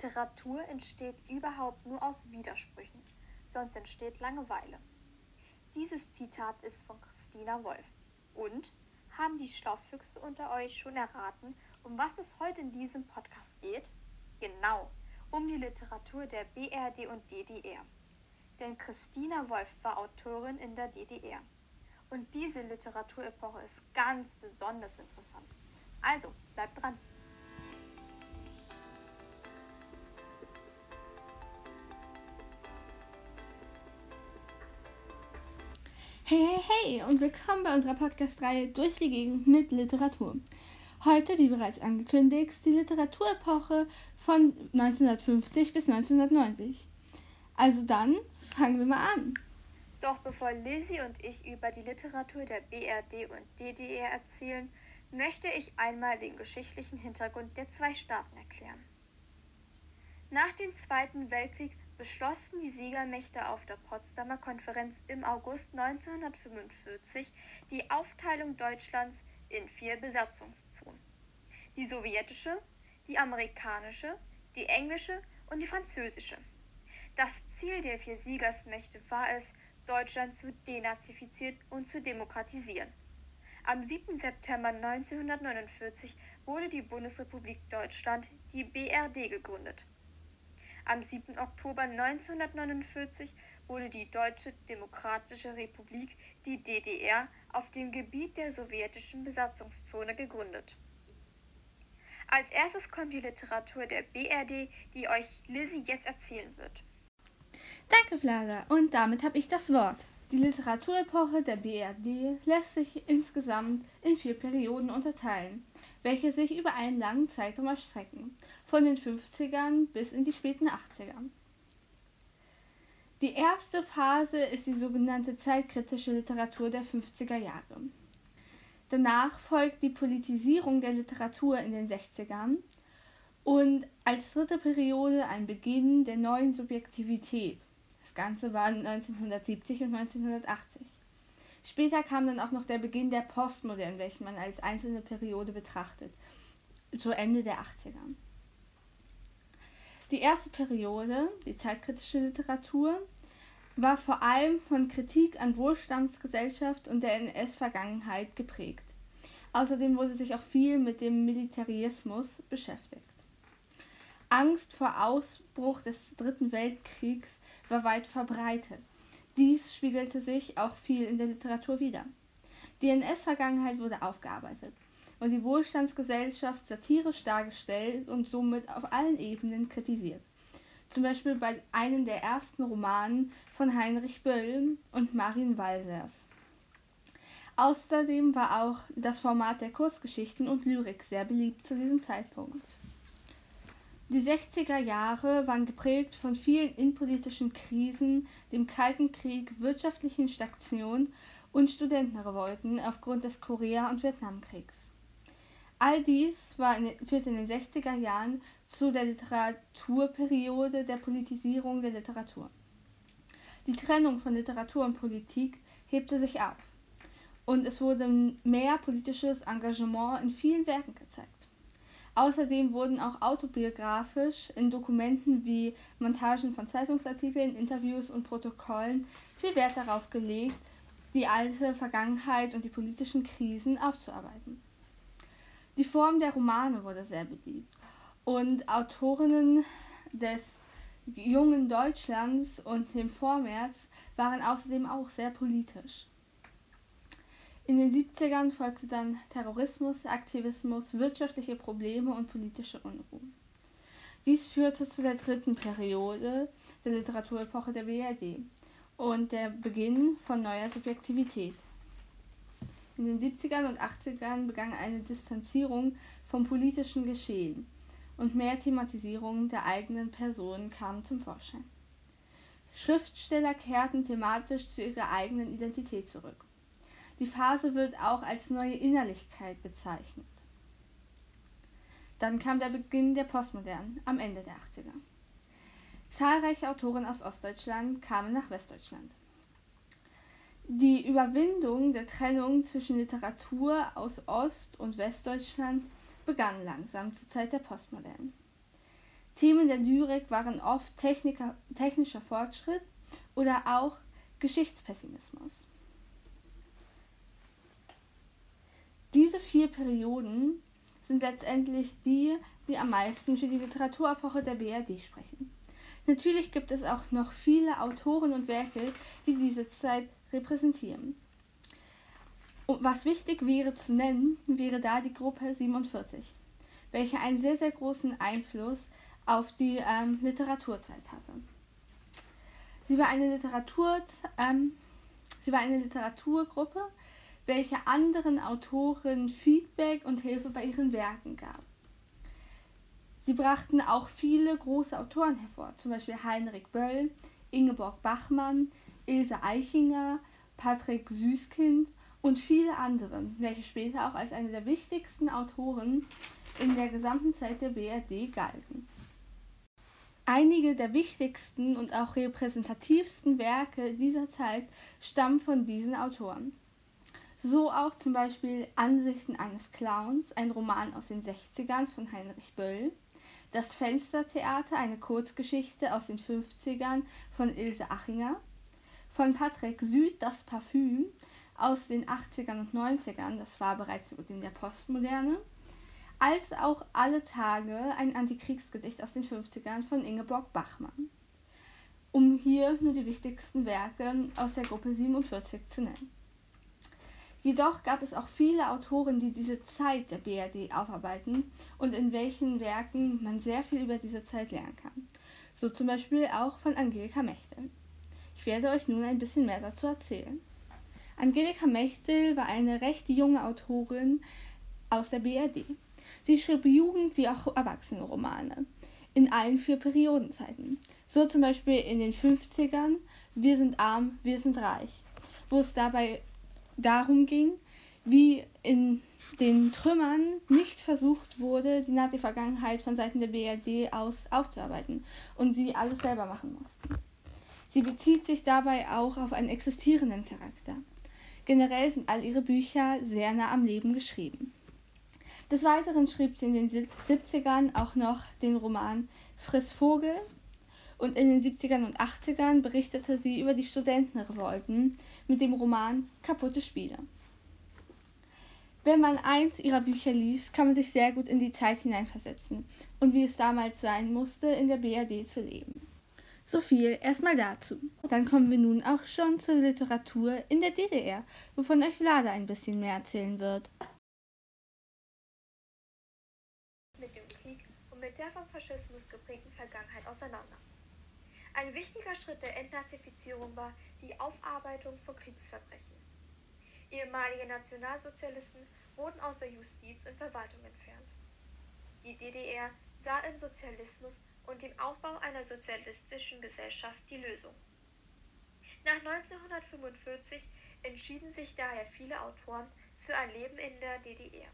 Literatur entsteht überhaupt nur aus Widersprüchen, sonst entsteht Langeweile. Dieses Zitat ist von Christina Wolf. Und haben die Schlaufüchse unter euch schon erraten, um was es heute in diesem Podcast geht? Genau, um die Literatur der BRD und DDR. Denn Christina Wolf war Autorin in der DDR. Und diese Literaturepoche ist ganz besonders interessant. Also, bleibt dran! Hey, hey, hey und willkommen bei unserer Podcast-Reihe Durch die Gegend mit Literatur. Heute, wie bereits angekündigt, die Literaturepoche von 1950 bis 1990. Also dann fangen wir mal an. Doch bevor Lizzie und ich über die Literatur der BRD und DDR erzählen, möchte ich einmal den geschichtlichen Hintergrund der zwei Staaten erklären. Nach dem Zweiten Weltkrieg beschlossen die Siegermächte auf der Potsdamer Konferenz im August 1945 die Aufteilung Deutschlands in vier Besatzungszonen. Die sowjetische, die amerikanische, die englische und die französische. Das Ziel der vier Siegersmächte war es, Deutschland zu denazifizieren und zu demokratisieren. Am 7. September 1949 wurde die Bundesrepublik Deutschland, die BRD, gegründet. Am 7. Oktober 1949 wurde die Deutsche Demokratische Republik, die DDR, auf dem Gebiet der sowjetischen Besatzungszone gegründet. Als erstes kommt die Literatur der BRD, die euch Lizzie jetzt erzählen wird. Danke, Vlada. Und damit habe ich das Wort. Die Literaturepoche der BRD lässt sich insgesamt in vier Perioden unterteilen welche sich über einen langen Zeitraum erstrecken, von den 50ern bis in die späten 80er. Die erste Phase ist die sogenannte zeitkritische Literatur der 50er Jahre. Danach folgt die Politisierung der Literatur in den 60ern und als dritte Periode ein Beginn der neuen Subjektivität. Das Ganze war 1970 und 1980. Später kam dann auch noch der Beginn der Postmodern, welchen man als einzelne Periode betrachtet, zu Ende der 80er. Die erste Periode, die zeitkritische Literatur, war vor allem von Kritik an Wohlstandsgesellschaft und der NS-Vergangenheit geprägt. Außerdem wurde sich auch viel mit dem Militarismus beschäftigt. Angst vor Ausbruch des Dritten Weltkriegs war weit verbreitet. Dies spiegelte sich auch viel in der Literatur wider. Die NS-Vergangenheit wurde aufgearbeitet und die Wohlstandsgesellschaft satirisch dargestellt und somit auf allen Ebenen kritisiert. Zum Beispiel bei einem der ersten Romanen von Heinrich Böll und Marin Walsers. Außerdem war auch das Format der Kurzgeschichten und Lyrik sehr beliebt zu diesem Zeitpunkt. Die 60er Jahre waren geprägt von vielen innenpolitischen Krisen, dem Kalten Krieg, wirtschaftlichen Stagnationen und Studentenrevolten aufgrund des Korea- und Vietnamkriegs. All dies war in, führte in den 60er Jahren zu der Literaturperiode der Politisierung der Literatur. Die Trennung von Literatur und Politik hebte sich auf und es wurde mehr politisches Engagement in vielen Werken gezeigt. Außerdem wurden auch autobiografisch in Dokumenten wie Montagen von Zeitungsartikeln, Interviews und Protokollen viel Wert darauf gelegt, die alte Vergangenheit und die politischen Krisen aufzuarbeiten. Die Form der Romane wurde sehr beliebt und Autorinnen des jungen Deutschlands und dem Vormärz waren außerdem auch sehr politisch. In den 70ern folgte dann Terrorismus, Aktivismus, wirtschaftliche Probleme und politische Unruhe. Dies führte zu der dritten Periode der Literaturepoche der BRD und der Beginn von neuer Subjektivität. In den 70ern und 80ern begann eine Distanzierung vom politischen Geschehen und mehr Thematisierung der eigenen Person kam zum Vorschein. Schriftsteller kehrten thematisch zu ihrer eigenen Identität zurück. Die Phase wird auch als neue Innerlichkeit bezeichnet. Dann kam der Beginn der Postmoderne am Ende der 80er. Zahlreiche Autoren aus Ostdeutschland kamen nach Westdeutschland. Die Überwindung der Trennung zwischen Literatur aus Ost- und Westdeutschland begann langsam zur Zeit der Postmoderne. Themen der Lyrik waren oft Techniker, technischer Fortschritt oder auch Geschichtspessimismus. Diese vier Perioden sind letztendlich die, die am meisten für die Literaturepoche der BRD sprechen. Natürlich gibt es auch noch viele Autoren und Werke, die diese Zeit repräsentieren. Und was wichtig wäre zu nennen, wäre da die Gruppe 47, welche einen sehr, sehr großen Einfluss auf die ähm, Literaturzeit hatte. Sie war eine Literatur, ähm, sie war eine Literaturgruppe, welche anderen Autoren Feedback und Hilfe bei ihren Werken gab. Sie brachten auch viele große Autoren hervor, zum Beispiel Heinrich Böll, Ingeborg Bachmann, Ilse Eichinger, Patrick Süßkind und viele andere, welche später auch als eine der wichtigsten Autoren in der gesamten Zeit der BRD galten. Einige der wichtigsten und auch repräsentativsten Werke dieser Zeit stammen von diesen Autoren. So auch zum Beispiel Ansichten eines Clowns, ein Roman aus den 60ern von Heinrich Böll, Das Fenstertheater, eine Kurzgeschichte aus den 50ern von Ilse Achinger, von Patrick Süd Das Parfüm aus den 80ern und 90ern, das war bereits Beginn der Postmoderne, als auch Alle Tage, ein Antikriegsgedicht aus den 50ern von Ingeborg Bachmann. Um hier nur die wichtigsten Werke aus der Gruppe 47 zu nennen. Jedoch gab es auch viele Autoren, die diese Zeit der BRD aufarbeiten und in welchen Werken man sehr viel über diese Zeit lernen kann. So zum Beispiel auch von Angelika Mechtel. Ich werde euch nun ein bisschen mehr dazu erzählen. Angelika Mechtel war eine recht junge Autorin aus der BRD. Sie schrieb Jugend- wie auch Erwachsenenromane in allen vier Periodenzeiten. So zum Beispiel in den 50ern Wir sind arm, wir sind reich, wo es dabei darum ging, wie in den Trümmern nicht versucht wurde, die Nazi-Vergangenheit von Seiten der BRD aus aufzuarbeiten und sie alles selber machen mussten. Sie bezieht sich dabei auch auf einen existierenden Charakter. Generell sind all ihre Bücher sehr nah am Leben geschrieben. Des Weiteren schrieb sie in den 70ern auch noch den Roman Friss Vogel und in den 70ern und 80ern berichtete sie über die Studentenrevolten mit dem Roman Kaputte Spiele. Wenn man eins ihrer Bücher liest, kann man sich sehr gut in die Zeit hineinversetzen und wie es damals sein musste, in der BRD zu leben. So viel erstmal dazu. Dann kommen wir nun auch schon zur Literatur in der DDR, wovon euch Vlada ein bisschen mehr erzählen wird. Mit dem Krieg und mit der vom Faschismus geprägten Vergangenheit auseinander. Ein wichtiger Schritt der Entnazifizierung war die Aufarbeitung von Kriegsverbrechen. Ehemalige Nationalsozialisten wurden aus der Justiz und Verwaltung entfernt. Die DDR sah im Sozialismus und dem Aufbau einer sozialistischen Gesellschaft die Lösung. Nach 1945 entschieden sich daher viele Autoren für ein Leben in der DDR.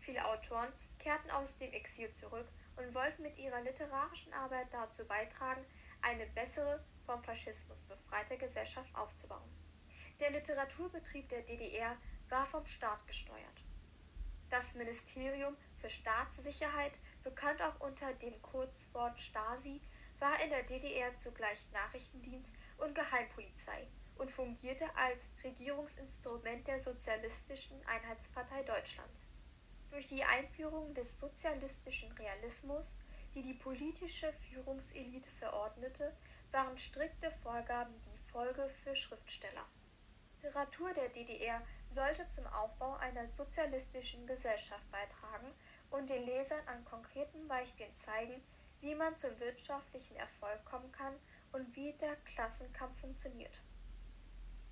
Viele Autoren kehrten aus dem Exil zurück und wollten mit ihrer literarischen Arbeit dazu beitragen, eine bessere, vom Faschismus befreite Gesellschaft aufzubauen. Der Literaturbetrieb der DDR war vom Staat gesteuert. Das Ministerium für Staatssicherheit, bekannt auch unter dem Kurzwort Stasi, war in der DDR zugleich Nachrichtendienst und Geheimpolizei und fungierte als Regierungsinstrument der Sozialistischen Einheitspartei Deutschlands. Durch die Einführung des sozialistischen Realismus, die die politische Führungselite verordnete, waren strikte Vorgaben die Folge für Schriftsteller. Literatur der DDR sollte zum Aufbau einer sozialistischen Gesellschaft beitragen und den Lesern an konkreten Beispielen zeigen, wie man zum wirtschaftlichen Erfolg kommen kann und wie der Klassenkampf funktioniert.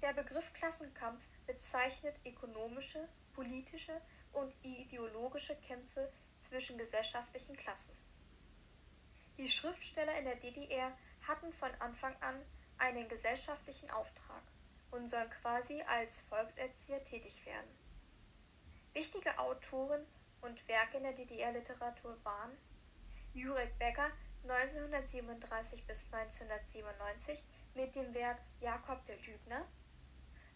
Der Begriff Klassenkampf bezeichnet ökonomische, politische und ideologische Kämpfe zwischen gesellschaftlichen Klassen. Die Schriftsteller in der DDR hatten von Anfang an einen gesellschaftlichen Auftrag und sollen quasi als Volkserzieher tätig werden. Wichtige Autoren und Werke in der DDR-Literatur waren Jurek Becker 1937 bis 1997 mit dem Werk Jakob der Lügner,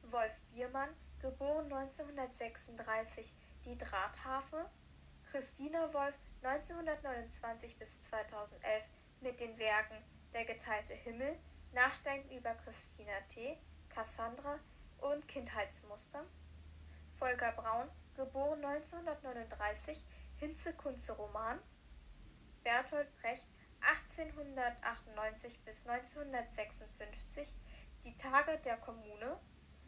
Wolf Biermann, geboren 1936 die Drahthafe, Christina Wolf 1929 bis 2011 mit den Werken Der geteilte Himmel, Nachdenken über Christina T., Cassandra und Kindheitsmuster. Volker Braun, geboren 1939, Hinze Kunze Roman. Bertolt Brecht, 1898 bis 1956, Die Tage der Kommune.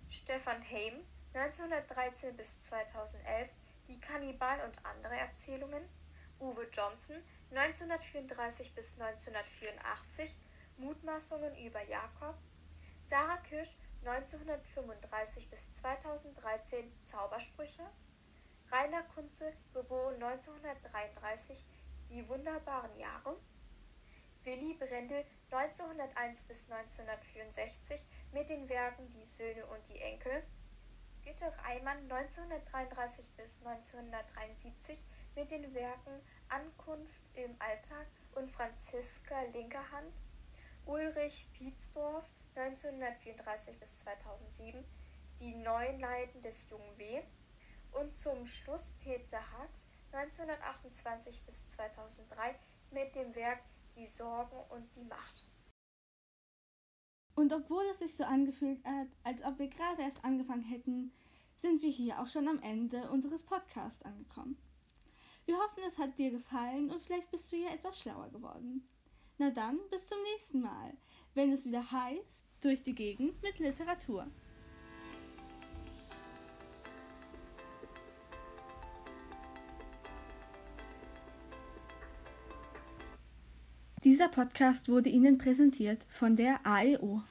Stefan Heym, 1913 bis 2011, Die Kannibal und andere Erzählungen. Uwe Johnson, 1934 bis 1984, Mutmaßungen über Jakob. Sarah Kirsch, 1935 bis 2013, Zaubersprüche. Rainer Kunze, geboren 1933, Die wunderbaren Jahre. Willy Brendel, 1901 bis 1964, mit den Werken Die Söhne und die Enkel. Gitte Reimann, 1933 bis 1973, mit den Werken Ankunft im Alltag und Franziska Linkerhand. Ulrich Pietsdorf, 1934 bis 2007, Die neuen Leiden des jungen W. Und zum Schluss Peter Haags, 1928 bis 2003, mit dem Werk Die Sorgen und die Macht. Und obwohl es sich so angefühlt hat, als ob wir gerade erst angefangen hätten, sind wir hier auch schon am Ende unseres Podcasts angekommen. Wir hoffen, es hat dir gefallen und vielleicht bist du ja etwas schlauer geworden. Na dann, bis zum nächsten Mal, wenn es wieder heißt, durch die Gegend mit Literatur. Dieser Podcast wurde Ihnen präsentiert von der AEO.